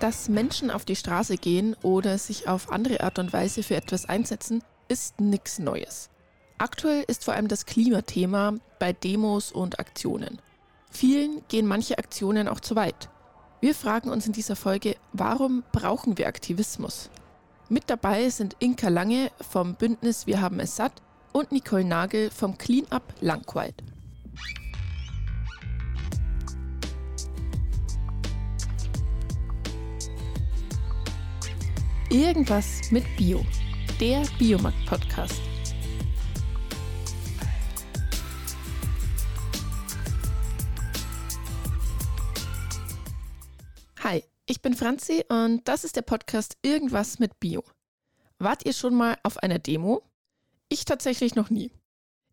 Dass Menschen auf die Straße gehen oder sich auf andere Art und Weise für etwas einsetzen, ist nichts Neues. Aktuell ist vor allem das Klimathema bei Demos und Aktionen. Vielen gehen manche Aktionen auch zu weit. Wir fragen uns in dieser Folge, warum brauchen wir Aktivismus? Mit dabei sind Inka Lange vom Bündnis Wir haben es satt und Nicole Nagel vom Cleanup Langquide. Irgendwas mit Bio, der Biomarkt-Podcast. Hi, ich bin Franzi und das ist der Podcast Irgendwas mit Bio. Wart ihr schon mal auf einer Demo? Ich tatsächlich noch nie.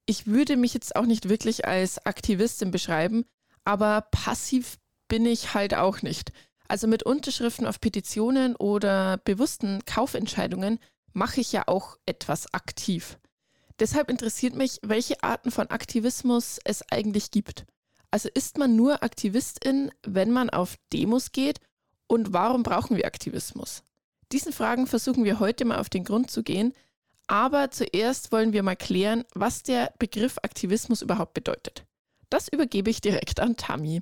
Ich würde mich jetzt auch nicht wirklich als Aktivistin beschreiben, aber passiv bin ich halt auch nicht. Also mit Unterschriften auf Petitionen oder bewussten Kaufentscheidungen mache ich ja auch etwas aktiv. Deshalb interessiert mich, welche Arten von Aktivismus es eigentlich gibt. Also ist man nur Aktivistin, wenn man auf Demos geht? Und warum brauchen wir Aktivismus? Diesen Fragen versuchen wir heute mal auf den Grund zu gehen. Aber zuerst wollen wir mal klären, was der Begriff Aktivismus überhaupt bedeutet. Das übergebe ich direkt an Tami.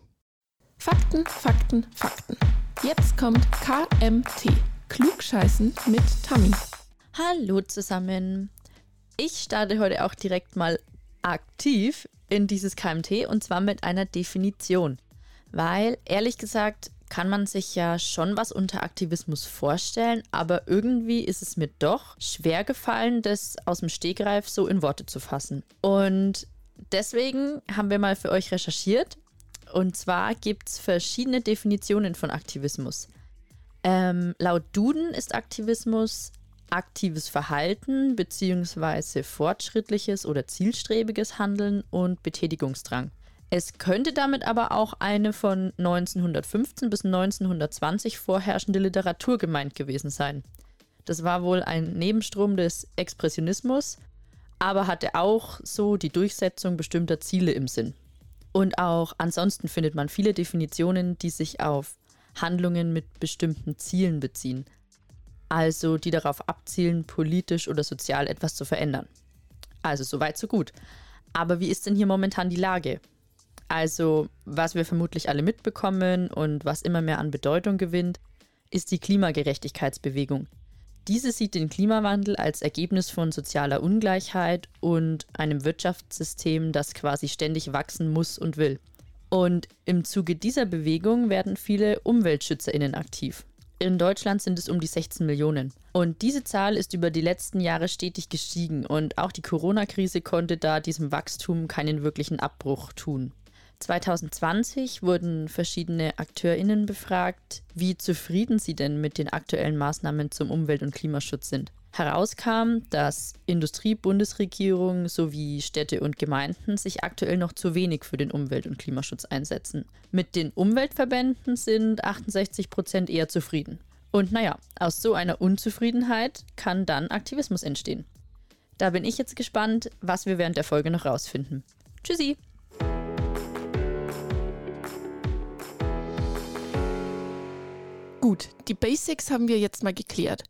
Fakten, Fakten, Fakten. Jetzt kommt KMT. Klugscheißen mit Tammy. Hallo zusammen. Ich starte heute auch direkt mal aktiv in dieses KMT und zwar mit einer Definition. Weil ehrlich gesagt kann man sich ja schon was unter Aktivismus vorstellen, aber irgendwie ist es mir doch schwer gefallen, das aus dem Stegreif so in Worte zu fassen. Und deswegen haben wir mal für euch recherchiert und zwar gibt es verschiedene Definitionen von Aktivismus. Ähm, laut Duden ist Aktivismus aktives Verhalten bzw. fortschrittliches oder zielstrebiges Handeln und Betätigungsdrang. Es könnte damit aber auch eine von 1915 bis 1920 vorherrschende Literatur gemeint gewesen sein. Das war wohl ein Nebenstrom des Expressionismus, aber hatte auch so die Durchsetzung bestimmter Ziele im Sinn. Und auch ansonsten findet man viele Definitionen, die sich auf Handlungen mit bestimmten Zielen beziehen. Also die darauf abzielen, politisch oder sozial etwas zu verändern. Also soweit, so gut. Aber wie ist denn hier momentan die Lage? Also, was wir vermutlich alle mitbekommen und was immer mehr an Bedeutung gewinnt, ist die Klimagerechtigkeitsbewegung, diese sieht den Klimawandel als Ergebnis von sozialer Ungleichheit und einem Wirtschaftssystem, das quasi ständig wachsen muss und will. Und im Zuge dieser Bewegung werden viele Umweltschützerinnen aktiv. In Deutschland sind es um die 16 Millionen. Und diese Zahl ist über die letzten Jahre stetig gestiegen und auch die Corona-Krise konnte da diesem Wachstum keinen wirklichen Abbruch tun. 2020 wurden verschiedene AkteurInnen befragt, wie zufrieden sie denn mit den aktuellen Maßnahmen zum Umwelt- und Klimaschutz sind. Herauskam, dass Industrie, Bundesregierung sowie Städte und Gemeinden sich aktuell noch zu wenig für den Umwelt- und Klimaschutz einsetzen. Mit den Umweltverbänden sind 68 Prozent eher zufrieden. Und naja, aus so einer Unzufriedenheit kann dann Aktivismus entstehen. Da bin ich jetzt gespannt, was wir während der Folge noch rausfinden. Tschüssi! Gut, die Basics haben wir jetzt mal geklärt.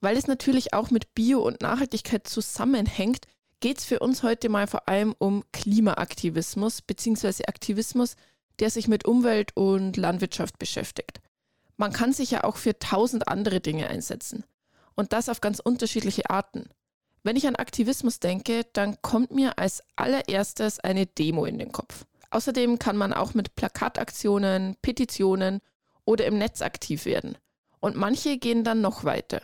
Weil es natürlich auch mit Bio und Nachhaltigkeit zusammenhängt, geht es für uns heute mal vor allem um Klimaaktivismus bzw. Aktivismus, der sich mit Umwelt und Landwirtschaft beschäftigt. Man kann sich ja auch für tausend andere Dinge einsetzen. Und das auf ganz unterschiedliche Arten. Wenn ich an Aktivismus denke, dann kommt mir als allererstes eine Demo in den Kopf. Außerdem kann man auch mit Plakataktionen, Petitionen oder im Netz aktiv werden. Und manche gehen dann noch weiter.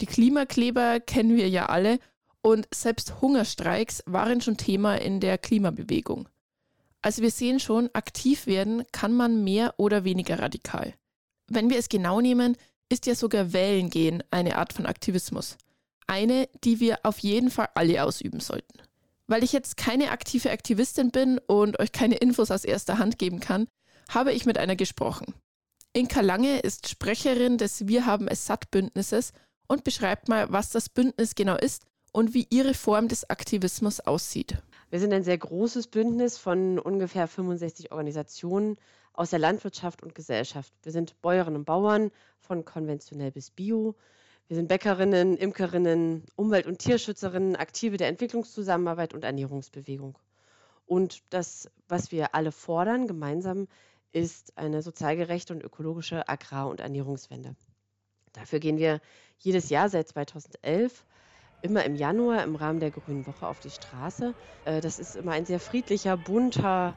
Die Klimakleber kennen wir ja alle und selbst Hungerstreiks waren schon Thema in der Klimabewegung. Also wir sehen schon, aktiv werden kann man mehr oder weniger radikal. Wenn wir es genau nehmen, ist ja sogar Wählen gehen eine Art von Aktivismus. Eine, die wir auf jeden Fall alle ausüben sollten. Weil ich jetzt keine aktive Aktivistin bin und euch keine Infos aus erster Hand geben kann, habe ich mit einer gesprochen. Inka Lange ist Sprecherin des Wir haben es satt Bündnisses und beschreibt mal, was das Bündnis genau ist und wie ihre Form des Aktivismus aussieht. Wir sind ein sehr großes Bündnis von ungefähr 65 Organisationen aus der Landwirtschaft und Gesellsft. Wir sind Bäuerinnen und Bauern von konventionell bis bio. Wir sind Bäckerinnen, Imkerinnen, Umwelt- und Tierschützerinnen, Aktive der Entwicklungszusammenarbeit und Ernährungsbewegung. Und das, was wir alle fordern, gemeinsam, ist eine sozial gerechte und ökologische Agrar- und Ernährungswende. Dafür gehen wir jedes Jahr seit 2011 immer im Januar im Rahmen der Grünen Woche auf die Straße. Äh, das ist immer ein sehr friedlicher, bunter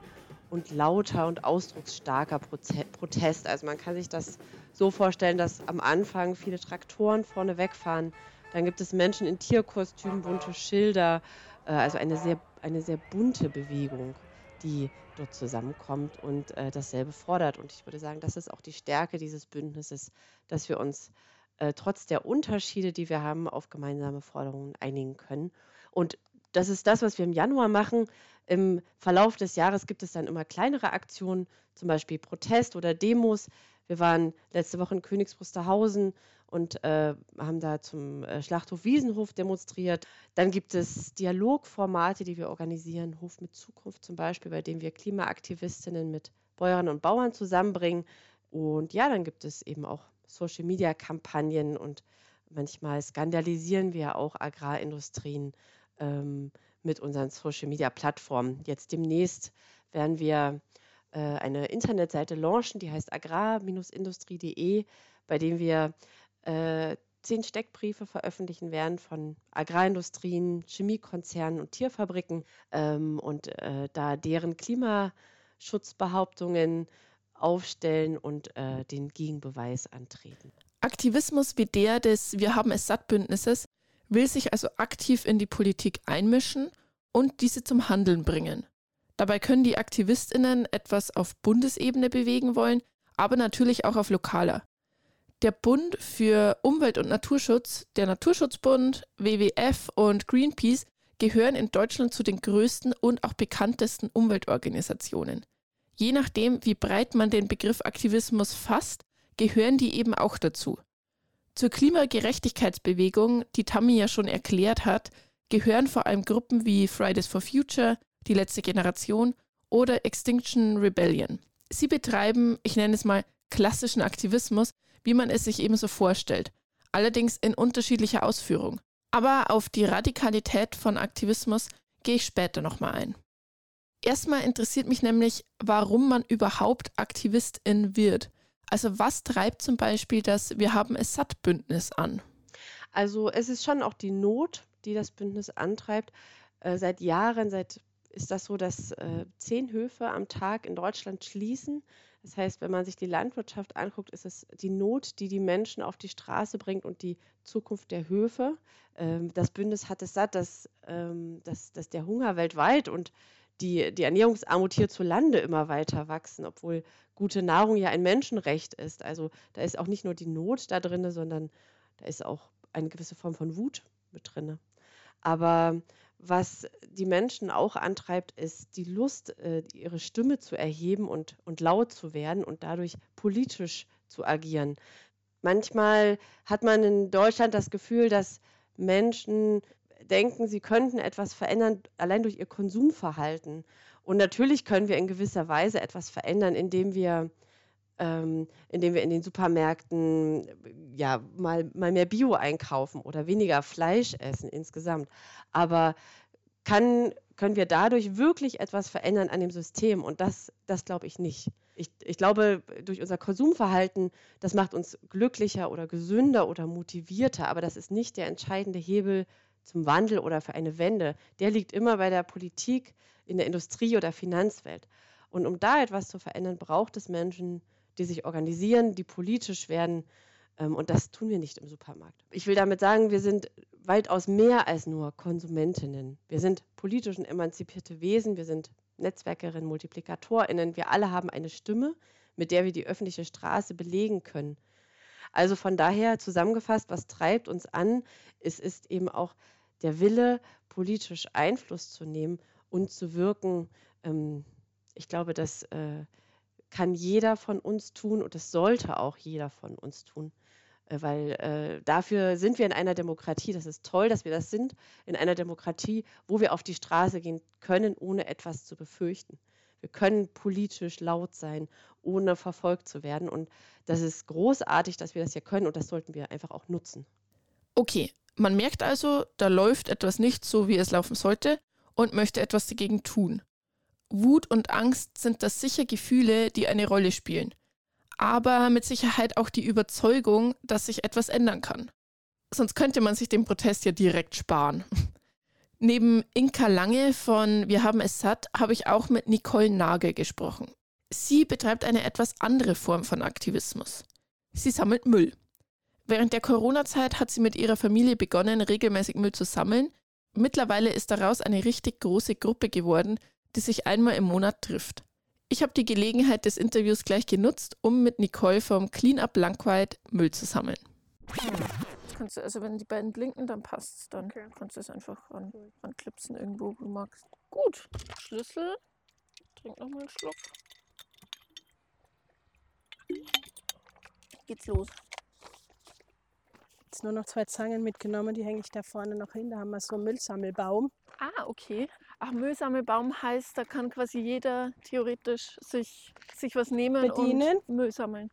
und lauter und ausdrucksstarker Protest. Also man kann sich das so vorstellen, dass am Anfang viele Traktoren vorne wegfahren. Dann gibt es Menschen in Tierkostümen, bunte Schilder, äh, also eine sehr, eine sehr bunte Bewegung, die dort zusammenkommt und äh, dasselbe fordert. Und ich würde sagen, das ist auch die Stärke dieses Bündnisses, dass wir uns äh, trotz der Unterschiede, die wir haben, auf gemeinsame Forderungen einigen können. Und das ist das, was wir im Januar machen. Im Verlauf des Jahres gibt es dann immer kleinere Aktionen, zum Beispiel Protest oder Demos. Wir waren letzte Woche in Königs Wusterhausen und äh, haben da zum äh, Schlachthof Wiesenhof demonstriert. Dann gibt es Dialogformate, die wir organisieren, Hof mit Zukunft zum Beispiel, bei dem wir Klimaaktivistinnen mit Bäuerinnen und Bauern zusammenbringen. Und ja, dann gibt es eben auch Social-Media-Kampagnen und manchmal skandalisieren wir auch Agrarindustrien ähm, mit unseren Social-Media-Plattformen. Jetzt demnächst werden wir äh, eine Internetseite launchen, die heißt agrar-industrie.de, bei dem wir äh, zehn Steckbriefe veröffentlichen werden von Agrarindustrien, Chemiekonzernen und Tierfabriken ähm, und äh, da deren Klimaschutzbehauptungen aufstellen und äh, den Gegenbeweis antreten. Aktivismus wie der des Wir haben es satt Bündnisses will sich also aktiv in die Politik einmischen und diese zum Handeln bringen. Dabei können die Aktivistinnen etwas auf Bundesebene bewegen wollen, aber natürlich auch auf lokaler. Der Bund für Umwelt und Naturschutz, der Naturschutzbund, WWF und Greenpeace gehören in Deutschland zu den größten und auch bekanntesten Umweltorganisationen. Je nachdem, wie breit man den Begriff Aktivismus fasst, gehören die eben auch dazu. Zur Klimagerechtigkeitsbewegung, die Tammy ja schon erklärt hat, gehören vor allem Gruppen wie Fridays for Future, die letzte Generation oder Extinction Rebellion. Sie betreiben, ich nenne es mal, klassischen Aktivismus, wie man es sich ebenso vorstellt, allerdings in unterschiedlicher Ausführung. Aber auf die Radikalität von Aktivismus gehe ich später nochmal ein. Erstmal interessiert mich nämlich, warum man überhaupt Aktivistin wird. Also was treibt zum Beispiel das Wir haben es satt Bündnis an? Also es ist schon auch die Not, die das Bündnis antreibt. Äh, seit Jahren, seit ist das so, dass äh, zehn Höfe am Tag in Deutschland schließen. Das heißt, wenn man sich die Landwirtschaft anguckt, ist es die Not, die die Menschen auf die Straße bringt und die Zukunft der Höfe. Ähm, das Bündnis hat es satt, dass, ähm, dass, dass der Hunger weltweit und die, die Ernährungsarmut hierzulande immer weiter wachsen, obwohl gute Nahrung ja ein Menschenrecht ist. Also da ist auch nicht nur die Not da drin, sondern da ist auch eine gewisse Form von Wut mit drin. Aber was die Menschen auch antreibt, ist die Lust, äh, ihre Stimme zu erheben und, und laut zu werden und dadurch politisch zu agieren. Manchmal hat man in Deutschland das Gefühl, dass Menschen denken, sie könnten etwas verändern, allein durch ihr Konsumverhalten. Und natürlich können wir in gewisser Weise etwas verändern, indem wir, ähm, indem wir in den Supermärkten ja, mal, mal mehr Bio einkaufen oder weniger Fleisch essen insgesamt. Aber kann, können wir dadurch wirklich etwas verändern an dem System? Und das, das glaube ich nicht. Ich, ich, glaube, durch unser Konsumverhalten, das macht uns glücklicher oder gesünder oder motivierter, aber das ist nicht der entscheidende Hebel zum Wandel oder für eine Wende, der liegt immer bei der Politik, in der Industrie oder Finanzwelt. Und um da etwas zu verändern, braucht es Menschen, die sich organisieren, die politisch werden. Ähm, und das tun wir nicht im Supermarkt. Ich will damit sagen, wir sind weitaus mehr als nur Konsumentinnen. Wir sind politisch und emanzipierte Wesen, wir sind Netzwerkerinnen, Multiplikatorinnen. Wir alle haben eine Stimme, mit der wir die öffentliche Straße belegen können. Also von daher zusammengefasst, was treibt uns an? Es ist eben auch der Wille, politisch Einfluss zu nehmen und zu wirken. Ähm, ich glaube, das äh, kann jeder von uns tun und das sollte auch jeder von uns tun. Äh, weil äh, dafür sind wir in einer Demokratie. Das ist toll, dass wir das sind, in einer Demokratie, wo wir auf die Straße gehen können, ohne etwas zu befürchten. Wir können politisch laut sein, ohne verfolgt zu werden. Und das ist großartig, dass wir das hier können und das sollten wir einfach auch nutzen. Okay, man merkt also, da läuft etwas nicht so, wie es laufen sollte und möchte etwas dagegen tun. Wut und Angst sind das sicher Gefühle, die eine Rolle spielen. Aber mit Sicherheit auch die Überzeugung, dass sich etwas ändern kann. Sonst könnte man sich den Protest ja direkt sparen. Neben Inka Lange von Wir haben es satt habe ich auch mit Nicole Nagel gesprochen. Sie betreibt eine etwas andere Form von Aktivismus. Sie sammelt Müll. Während der Corona-Zeit hat sie mit ihrer Familie begonnen, regelmäßig Müll zu sammeln. Mittlerweile ist daraus eine richtig große Gruppe geworden, die sich einmal im Monat trifft. Ich habe die Gelegenheit des Interviews gleich genutzt, um mit Nicole vom Clean Up Langweid Müll zu sammeln. Kannst du, also wenn die beiden blinken, dann passt es. Dann okay. kannst du es einfach ran, ranklipsen irgendwo, wo du magst. Gut. Schlüssel. Trink nochmal einen Schluck. Geht's los. Jetzt nur noch zwei Zangen mitgenommen, die hänge ich da vorne noch hin. Da haben wir so einen Müllsammelbaum. Ah, okay. Ach, Müllsammelbaum heißt, da kann quasi jeder theoretisch sich, sich was nehmen Bedienen. und Müll sammeln.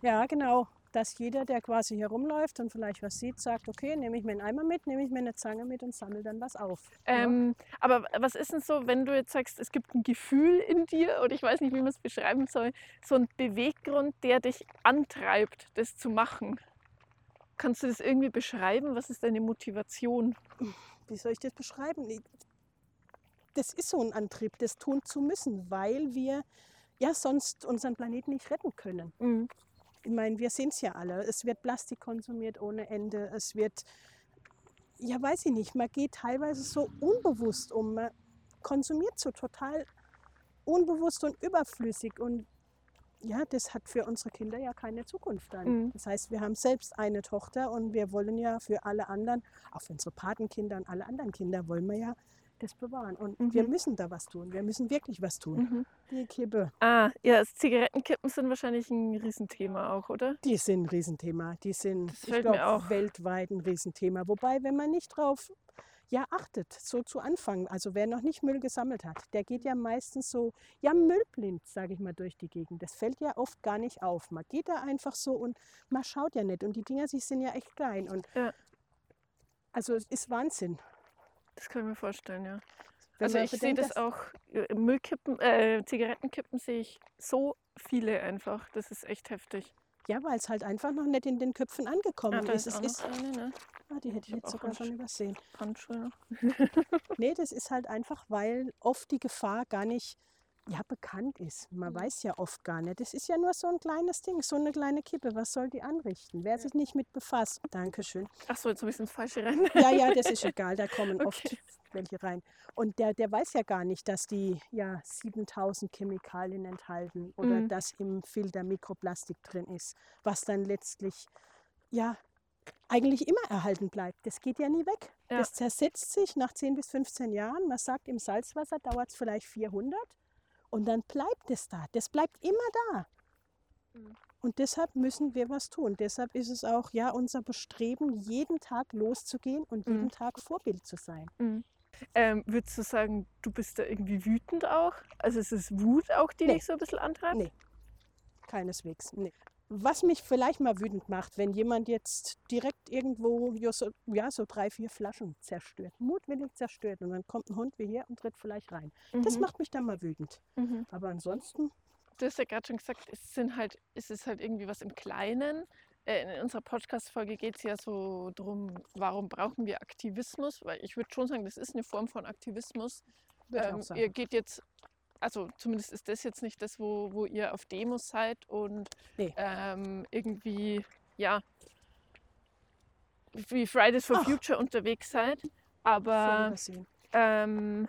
Ja, genau. Dass jeder, der quasi herumläuft und vielleicht was sieht, sagt, okay, nehme ich mir einen Eimer mit, nehme ich mir eine Zange mit und sammle dann was auf. Ähm, ja. Aber was ist denn so, wenn du jetzt sagst, es gibt ein Gefühl in dir, oder ich weiß nicht, wie man es beschreiben soll, so ein Beweggrund, der dich antreibt, das zu machen? Kannst du das irgendwie beschreiben? Was ist deine Motivation? Wie soll ich das beschreiben? Das ist so ein Antrieb, das tun zu müssen, weil wir ja sonst unseren Planeten nicht retten können. Mhm. Ich meine, wir sind es ja alle. Es wird Plastik konsumiert ohne Ende. Es wird, ja, weiß ich nicht, man geht teilweise so unbewusst um. Man konsumiert so total unbewusst und überflüssig. Und ja, das hat für unsere Kinder ja keine Zukunft dann. Mhm. Das heißt, wir haben selbst eine Tochter und wir wollen ja für alle anderen, auch für unsere Patenkinder und alle anderen Kinder, wollen wir ja das bewahren. Und mhm. wir müssen da was tun. Wir müssen wirklich was tun. Mhm. Die Kippe. Ah, ja, Zigarettenkippen sind wahrscheinlich ein Riesenthema auch, oder? Die sind ein Riesenthema. Die sind, ich glaube, weltweit ein Riesenthema. Wobei, wenn man nicht drauf ja, achtet, so zu Anfang. Also wer noch nicht Müll gesammelt hat, der geht ja meistens so, ja, müllblind, sage ich mal, durch die Gegend. Das fällt ja oft gar nicht auf. Man geht da einfach so und man schaut ja nicht. Und die Dinger, sie sind ja echt klein. Und ja. Also es ist Wahnsinn. Das kann ich mir vorstellen, ja. Wenn also ich sehe das auch, äh, Müllkippen, äh, Zigarettenkippen sehe ich so viele einfach. Das ist echt heftig. Ja, weil es halt einfach noch nicht in den Köpfen angekommen ja, ist. Es ist, eine, ne? ah, die hätte ich, ich jetzt sogar schon übersehen. Handschuhe noch. nee, das ist halt einfach, weil oft die Gefahr gar nicht ja, bekannt ist. Man mhm. weiß ja oft gar nicht. Das ist ja nur so ein kleines Ding, so eine kleine Kippe. Was soll die anrichten? Wer sich nicht mit befasst. Dankeschön. Ach so, jetzt habe ich ins Falsche rein. ja, ja, das ist egal. Da kommen okay. oft welche rein. Und der, der weiß ja gar nicht, dass die ja 7000 Chemikalien enthalten oder mhm. dass im Filter Mikroplastik drin ist, was dann letztlich ja eigentlich immer erhalten bleibt. Das geht ja nie weg. Ja. Das zersetzt sich nach 10 bis 15 Jahren. Man sagt, im Salzwasser dauert es vielleicht 400 und dann bleibt es da. Das bleibt immer da. Mhm. Und deshalb müssen wir was tun. Deshalb ist es auch ja unser Bestreben, jeden Tag loszugehen und jeden mhm. Tag Vorbild zu sein. Mhm. Ähm, würdest du sagen, du bist da irgendwie wütend auch? Also ist es Wut auch, die nee. dich so ein bisschen antreibt? Nee, keineswegs. Nee. Was mich vielleicht mal wütend macht, wenn jemand jetzt direkt irgendwo ja, so, ja, so drei, vier Flaschen zerstört, mutwillig zerstört und dann kommt ein Hund wie hier und tritt vielleicht rein. Mhm. Das macht mich dann mal wütend. Mhm. Aber ansonsten. Du hast ja gerade schon gesagt, es, sind halt, es ist halt irgendwie was im Kleinen. Äh, in unserer Podcast-Folge geht es ja so darum, warum brauchen wir Aktivismus? Weil ich würde schon sagen, das ist eine Form von Aktivismus. Ähm, ihr geht jetzt also zumindest ist das jetzt nicht das, wo, wo ihr auf Demos seid und nee. ähm, irgendwie, ja, wie Fridays for Ach. Future unterwegs seid. Aber ähm,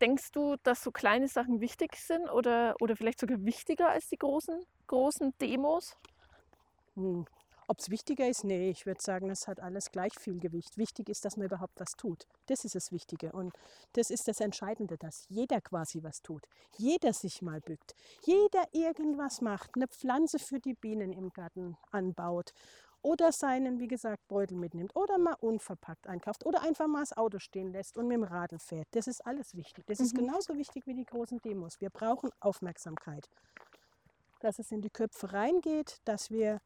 denkst du, dass so kleine Sachen wichtig sind oder, oder vielleicht sogar wichtiger als die großen, großen Demos? Hm. Ob es wichtiger ist? Nee, ich würde sagen, es hat alles gleich viel Gewicht. Wichtig ist, dass man überhaupt was tut. Das ist das Wichtige. Und das ist das Entscheidende, dass jeder quasi was tut. Jeder sich mal bückt. Jeder irgendwas macht. Eine Pflanze für die Bienen im Garten anbaut. oder seinen, wie gesagt, Beutel mitnimmt oder mal unverpackt einkauft oder einfach mal das Auto stehen lässt und mit dem Radl fährt. Das ist alles wichtig. Das mhm. ist genauso wichtig wie die großen Demos. Wir brauchen Aufmerksamkeit. Dass es in die Köpfe reingeht, dass wir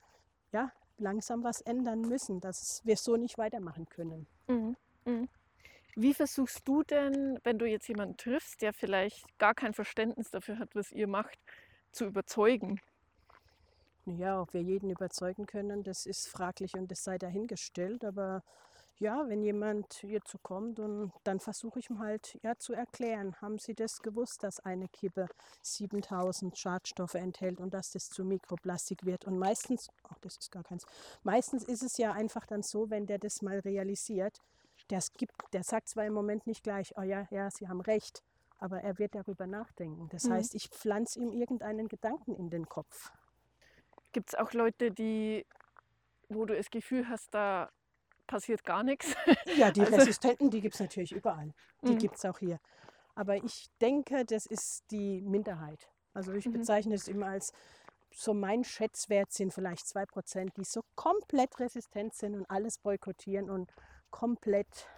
ja, langsam was ändern müssen, dass wir so nicht weitermachen können. Mhm. Mhm. Wie versuchst du denn, wenn du jetzt jemanden triffst, der vielleicht gar kein Verständnis dafür hat, was ihr macht, zu überzeugen? Ja, ob wir jeden überzeugen können, das ist fraglich und das sei dahingestellt. Aber ja, wenn jemand hierzu kommt und dann versuche ich ihm halt ja, zu erklären, haben Sie das gewusst, dass eine Kippe 7000 Schadstoffe enthält und dass das zu Mikroplastik wird? Und meistens, ach, das ist gar keins, meistens ist es ja einfach dann so, wenn der das mal realisiert, der, gibt, der sagt zwar im Moment nicht gleich, oh ja, ja, Sie haben recht, aber er wird darüber nachdenken. Das mhm. heißt, ich pflanze ihm irgendeinen Gedanken in den Kopf. Gibt es auch Leute, die, wo du das Gefühl hast, da passiert gar nichts? Ja, die also, Resistenten, die gibt es natürlich überall. Die mhm. gibt es auch hier. Aber ich denke, das ist die Minderheit. Also ich mhm. bezeichne es immer als so mein Schätzwert sind vielleicht zwei Prozent, die so komplett resistent sind und alles boykottieren und komplett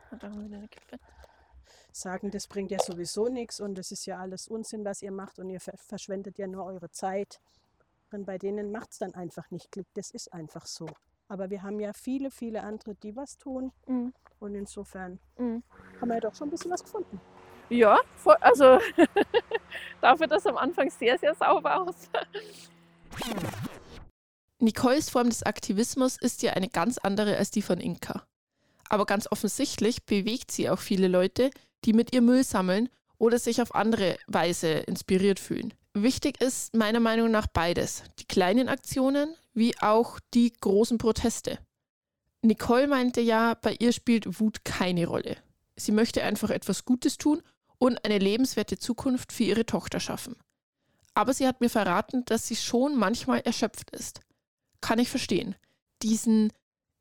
sagen, das bringt ja sowieso nichts und das ist ja alles Unsinn, was ihr macht und ihr verschwendet ja nur eure Zeit. Und bei denen macht es dann einfach nicht Klick. Das ist einfach so. Aber wir haben ja viele, viele andere, die was tun. Mhm. Und insofern mhm. haben wir ja doch schon ein bisschen was gefunden. Ja, also dafür das am Anfang sehr, sehr sauber aus. Nicoles Form des Aktivismus ist ja eine ganz andere als die von Inka. Aber ganz offensichtlich bewegt sie auch viele Leute, die mit ihr Müll sammeln oder sich auf andere Weise inspiriert fühlen. Wichtig ist meiner Meinung nach beides. Die kleinen Aktionen wie auch die großen Proteste. Nicole meinte ja, bei ihr spielt Wut keine Rolle. Sie möchte einfach etwas Gutes tun und eine lebenswerte Zukunft für ihre Tochter schaffen. Aber sie hat mir verraten, dass sie schon manchmal erschöpft ist. Kann ich verstehen. Diesen,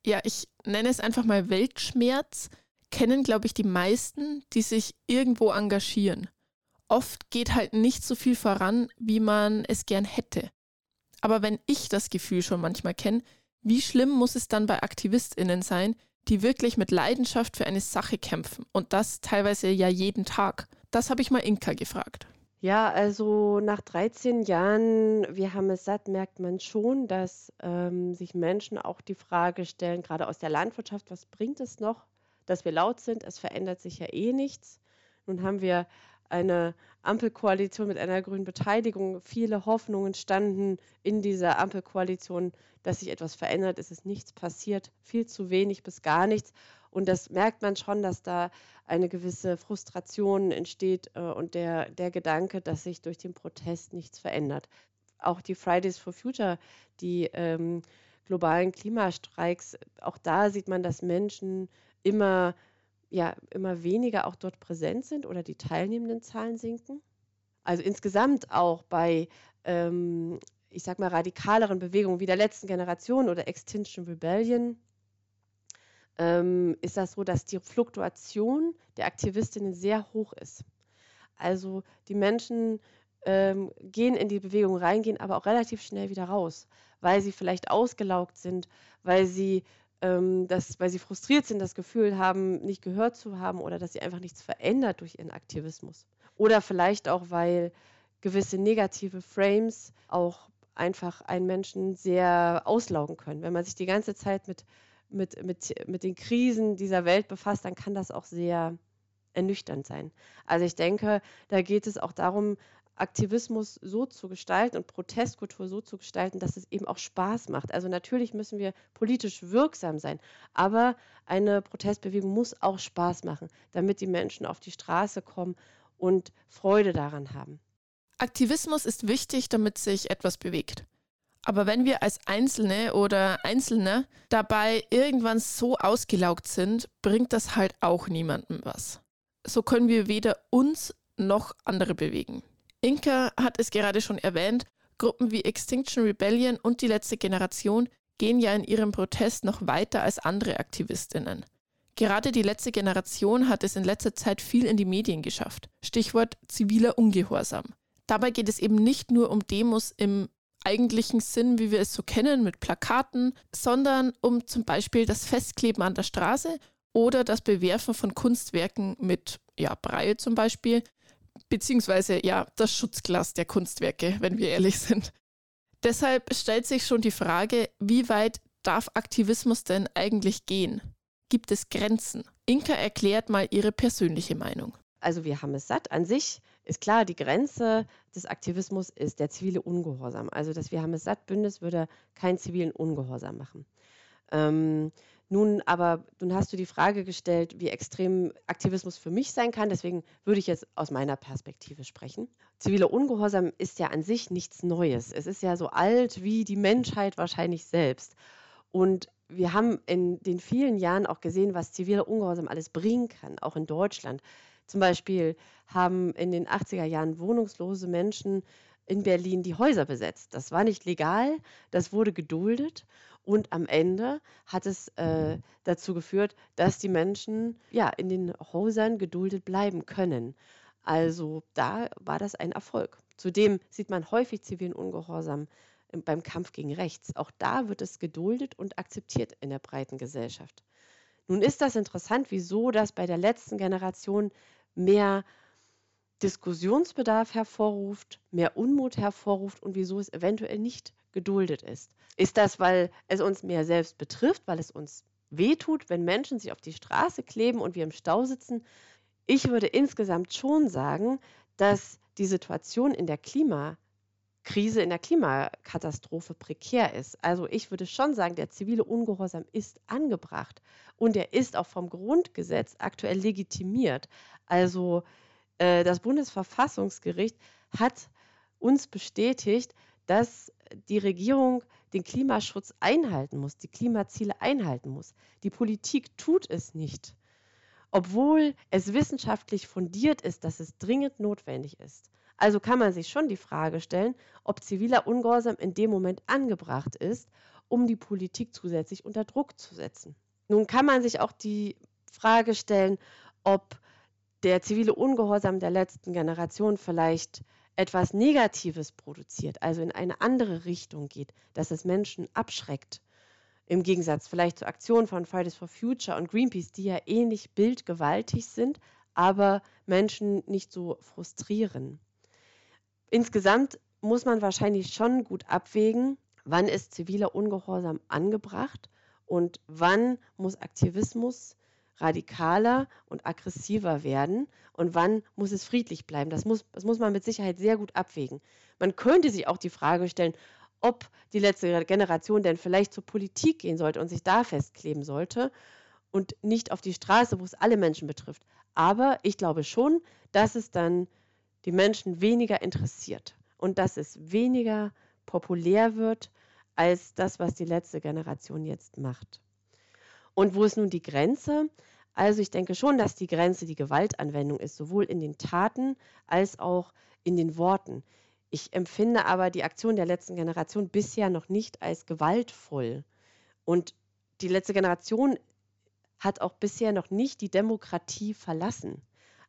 ja, ich nenne es einfach mal Weltschmerz, kennen, glaube ich, die meisten, die sich irgendwo engagieren oft geht halt nicht so viel voran, wie man es gern hätte. Aber wenn ich das Gefühl schon manchmal kenne, wie schlimm muss es dann bei AktivistInnen sein, die wirklich mit Leidenschaft für eine Sache kämpfen und das teilweise ja jeden Tag? Das habe ich mal Inka gefragt. Ja, also nach 13 Jahren, wir haben es satt, merkt man schon, dass ähm, sich Menschen auch die Frage stellen, gerade aus der Landwirtschaft, was bringt es noch, dass wir laut sind? Es verändert sich ja eh nichts. Nun haben wir eine Ampelkoalition mit einer grünen Beteiligung. Viele Hoffnungen standen in dieser Ampelkoalition, dass sich etwas verändert. Es ist nichts passiert, viel zu wenig bis gar nichts. Und das merkt man schon, dass da eine gewisse Frustration entsteht äh, und der, der Gedanke, dass sich durch den Protest nichts verändert. Auch die Fridays for Future, die ähm, globalen Klimastreiks, auch da sieht man, dass Menschen immer ja immer weniger auch dort präsent sind oder die teilnehmenden Zahlen sinken. Also insgesamt auch bei, ähm, ich sag mal, radikaleren Bewegungen wie der letzten Generation oder Extinction Rebellion ähm, ist das so, dass die Fluktuation der Aktivistinnen sehr hoch ist. Also die Menschen ähm, gehen in die Bewegung rein, gehen aber auch relativ schnell wieder raus, weil sie vielleicht ausgelaugt sind, weil sie ähm, dass, weil sie frustriert sind, das Gefühl haben, nicht gehört zu haben oder dass sie einfach nichts verändert durch ihren Aktivismus. Oder vielleicht auch, weil gewisse negative Frames auch einfach einen Menschen sehr auslaugen können. Wenn man sich die ganze Zeit mit, mit, mit, mit den Krisen dieser Welt befasst, dann kann das auch sehr ernüchternd sein. Also ich denke, da geht es auch darum, Aktivismus so zu gestalten und Protestkultur so zu gestalten, dass es eben auch Spaß macht. Also natürlich müssen wir politisch wirksam sein, aber eine Protestbewegung muss auch Spaß machen, damit die Menschen auf die Straße kommen und Freude daran haben. Aktivismus ist wichtig, damit sich etwas bewegt. Aber wenn wir als Einzelne oder Einzelne dabei irgendwann so ausgelaugt sind, bringt das halt auch niemandem was. So können wir weder uns noch andere bewegen. Inka hat es gerade schon erwähnt, Gruppen wie Extinction Rebellion und die letzte Generation gehen ja in ihrem Protest noch weiter als andere Aktivistinnen. Gerade die letzte Generation hat es in letzter Zeit viel in die Medien geschafft. Stichwort ziviler Ungehorsam. Dabei geht es eben nicht nur um Demos im eigentlichen Sinn, wie wir es so kennen, mit Plakaten, sondern um zum Beispiel das Festkleben an der Straße oder das Bewerfen von Kunstwerken mit ja, Breie zum Beispiel, beziehungsweise ja, das Schutzglas der Kunstwerke, wenn wir ehrlich sind. Deshalb stellt sich schon die Frage, wie weit darf Aktivismus denn eigentlich gehen? Gibt es Grenzen? Inka erklärt mal ihre persönliche Meinung. Also wir haben es satt. An sich ist klar, die Grenze des Aktivismus ist der zivile Ungehorsam. Also das Wir haben es satt Bündnis würde keinen zivilen Ungehorsam machen. Ähm, nun aber, nun hast du die Frage gestellt, wie extrem Aktivismus für mich sein kann. Deswegen würde ich jetzt aus meiner Perspektive sprechen. Ziviler Ungehorsam ist ja an sich nichts Neues. Es ist ja so alt wie die Menschheit wahrscheinlich selbst. Und wir haben in den vielen Jahren auch gesehen, was ziviler Ungehorsam alles bringen kann, auch in Deutschland. Zum Beispiel haben in den 80er Jahren wohnungslose Menschen in Berlin die Häuser besetzt. Das war nicht legal, das wurde geduldet und am Ende hat es äh, dazu geführt, dass die Menschen ja in den Häusern geduldet bleiben können. Also da war das ein Erfolg. Zudem sieht man häufig zivilen Ungehorsam beim Kampf gegen Rechts. Auch da wird es geduldet und akzeptiert in der breiten Gesellschaft. Nun ist das interessant, wieso das bei der letzten Generation mehr Diskussionsbedarf hervorruft, mehr Unmut hervorruft und wieso es eventuell nicht geduldet ist. Ist das, weil es uns mehr selbst betrifft, weil es uns wehtut, wenn Menschen sich auf die Straße kleben und wir im Stau sitzen? Ich würde insgesamt schon sagen, dass die Situation in der Klimakrise, in der Klimakatastrophe prekär ist. Also ich würde schon sagen, der zivile Ungehorsam ist angebracht und er ist auch vom Grundgesetz aktuell legitimiert. Also äh, das Bundesverfassungsgericht hat uns bestätigt, dass die Regierung den Klimaschutz einhalten muss, die Klimaziele einhalten muss. Die Politik tut es nicht, obwohl es wissenschaftlich fundiert ist, dass es dringend notwendig ist. Also kann man sich schon die Frage stellen, ob ziviler Ungehorsam in dem Moment angebracht ist, um die Politik zusätzlich unter Druck zu setzen. Nun kann man sich auch die Frage stellen, ob der zivile Ungehorsam der letzten Generation vielleicht etwas Negatives produziert, also in eine andere Richtung geht, dass es Menschen abschreckt. Im Gegensatz vielleicht zu Aktionen von Fridays for Future und Greenpeace, die ja ähnlich bildgewaltig sind, aber Menschen nicht so frustrieren. Insgesamt muss man wahrscheinlich schon gut abwägen, wann ist ziviler Ungehorsam angebracht und wann muss Aktivismus radikaler und aggressiver werden und wann muss es friedlich bleiben. Das muss, das muss man mit Sicherheit sehr gut abwägen. Man könnte sich auch die Frage stellen, ob die letzte Generation denn vielleicht zur Politik gehen sollte und sich da festkleben sollte und nicht auf die Straße, wo es alle Menschen betrifft. Aber ich glaube schon, dass es dann die Menschen weniger interessiert und dass es weniger populär wird als das, was die letzte Generation jetzt macht. Und wo ist nun die Grenze? Also ich denke schon, dass die Grenze die Gewaltanwendung ist, sowohl in den Taten als auch in den Worten. Ich empfinde aber die Aktion der letzten Generation bisher noch nicht als gewaltvoll. Und die letzte Generation hat auch bisher noch nicht die Demokratie verlassen.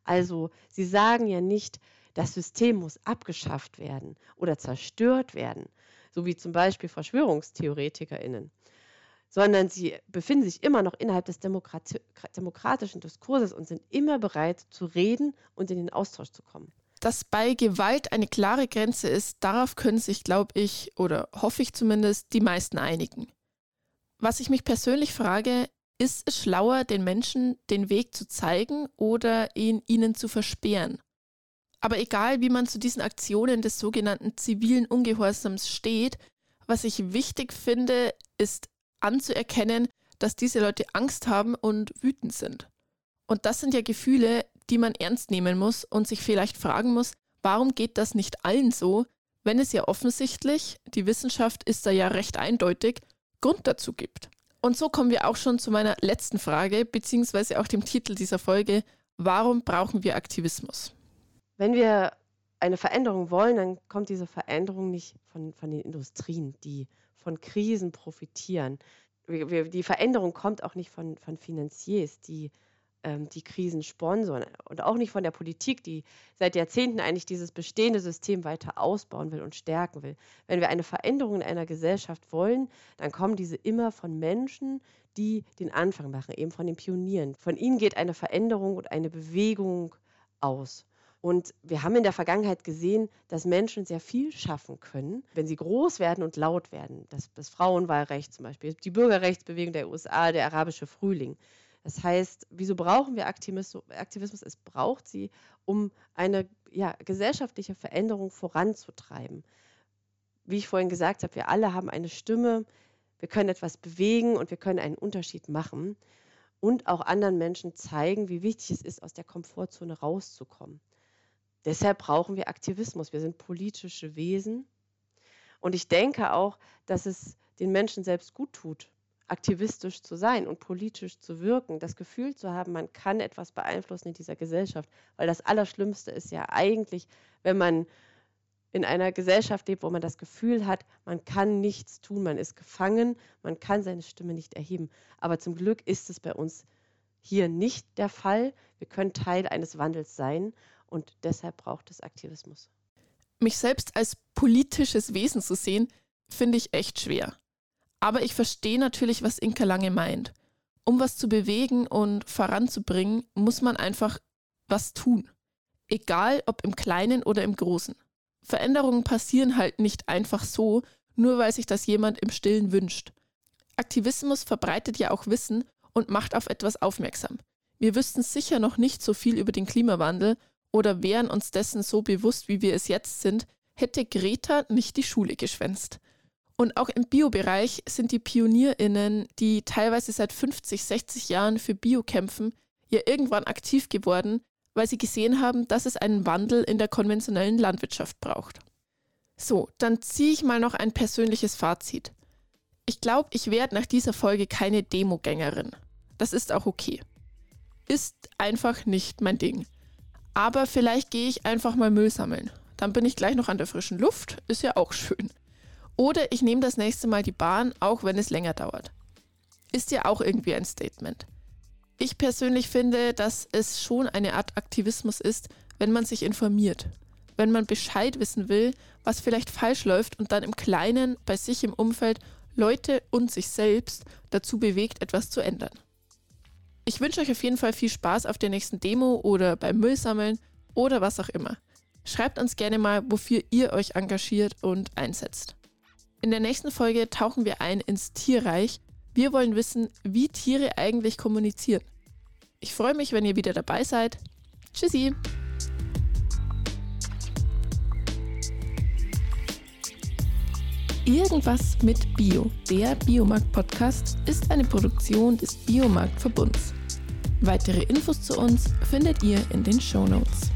Also sie sagen ja nicht, das System muss abgeschafft werden oder zerstört werden, so wie zum Beispiel Verschwörungstheoretikerinnen sondern sie befinden sich immer noch innerhalb des Demokrati demokratischen Diskurses und sind immer bereit zu reden und in den Austausch zu kommen. Dass bei Gewalt eine klare Grenze ist, darauf können sich, glaube ich, oder hoffe ich zumindest, die meisten einigen. Was ich mich persönlich frage, ist es schlauer, den Menschen den Weg zu zeigen oder ihn ihnen zu versperren? Aber egal, wie man zu diesen Aktionen des sogenannten zivilen Ungehorsams steht, was ich wichtig finde, ist anzuerkennen, dass diese Leute Angst haben und wütend sind. Und das sind ja Gefühle, die man ernst nehmen muss und sich vielleicht fragen muss, warum geht das nicht allen so, wenn es ja offensichtlich, die Wissenschaft ist da ja recht eindeutig, Grund dazu gibt. Und so kommen wir auch schon zu meiner letzten Frage, beziehungsweise auch dem Titel dieser Folge, warum brauchen wir Aktivismus? Wenn wir eine Veränderung wollen, dann kommt diese Veränderung nicht von, von den Industrien, die von Krisen profitieren. Die Veränderung kommt auch nicht von, von Finanziers, die ähm, die Krisen sponsern und auch nicht von der Politik, die seit Jahrzehnten eigentlich dieses bestehende System weiter ausbauen will und stärken will. Wenn wir eine Veränderung in einer Gesellschaft wollen, dann kommen diese immer von Menschen, die den Anfang machen, eben von den Pionieren. Von ihnen geht eine Veränderung und eine Bewegung aus. Und wir haben in der Vergangenheit gesehen, dass Menschen sehr viel schaffen können, wenn sie groß werden und laut werden. Das, das Frauenwahlrecht zum Beispiel, die Bürgerrechtsbewegung der USA, der arabische Frühling. Das heißt, wieso brauchen wir Aktivismus? Es braucht sie, um eine ja, gesellschaftliche Veränderung voranzutreiben. Wie ich vorhin gesagt habe, wir alle haben eine Stimme, wir können etwas bewegen und wir können einen Unterschied machen und auch anderen Menschen zeigen, wie wichtig es ist, aus der Komfortzone rauszukommen. Deshalb brauchen wir Aktivismus. Wir sind politische Wesen. Und ich denke auch, dass es den Menschen selbst gut tut, aktivistisch zu sein und politisch zu wirken, das Gefühl zu haben, man kann etwas beeinflussen in dieser Gesellschaft. Weil das Allerschlimmste ist ja eigentlich, wenn man in einer Gesellschaft lebt, wo man das Gefühl hat, man kann nichts tun, man ist gefangen, man kann seine Stimme nicht erheben. Aber zum Glück ist es bei uns hier nicht der Fall. Wir können Teil eines Wandels sein und deshalb braucht es Aktivismus. Mich selbst als politisches Wesen zu sehen, finde ich echt schwer. Aber ich verstehe natürlich, was Inka Lange meint. Um was zu bewegen und voranzubringen, muss man einfach was tun. Egal ob im Kleinen oder im Großen. Veränderungen passieren halt nicht einfach so, nur weil sich das jemand im Stillen wünscht. Aktivismus verbreitet ja auch Wissen und macht auf etwas aufmerksam. Wir wüssten sicher noch nicht so viel über den Klimawandel oder wären uns dessen so bewusst, wie wir es jetzt sind, hätte Greta nicht die Schule geschwänzt. Und auch im Biobereich sind die PionierInnen, die teilweise seit 50, 60 Jahren für Bio kämpfen, ja irgendwann aktiv geworden, weil sie gesehen haben, dass es einen Wandel in der konventionellen Landwirtschaft braucht. So, dann ziehe ich mal noch ein persönliches Fazit. Ich glaube, ich werde nach dieser Folge keine Demogängerin. Das ist auch okay. Ist einfach nicht mein Ding. Aber vielleicht gehe ich einfach mal Müll sammeln. Dann bin ich gleich noch an der frischen Luft, ist ja auch schön. Oder ich nehme das nächste Mal die Bahn, auch wenn es länger dauert. Ist ja auch irgendwie ein Statement. Ich persönlich finde, dass es schon eine Art Aktivismus ist, wenn man sich informiert. Wenn man Bescheid wissen will, was vielleicht falsch läuft und dann im Kleinen bei sich im Umfeld Leute und sich selbst dazu bewegt, etwas zu ändern. Ich wünsche euch auf jeden Fall viel Spaß auf der nächsten Demo oder beim Müllsammeln oder was auch immer. Schreibt uns gerne mal, wofür ihr euch engagiert und einsetzt. In der nächsten Folge tauchen wir ein ins Tierreich. Wir wollen wissen, wie Tiere eigentlich kommunizieren. Ich freue mich, wenn ihr wieder dabei seid. Tschüssi! Irgendwas mit Bio, der Biomarkt-Podcast, ist eine Produktion des Biomarkt-Verbunds. Weitere Infos zu uns findet ihr in den Show Notes.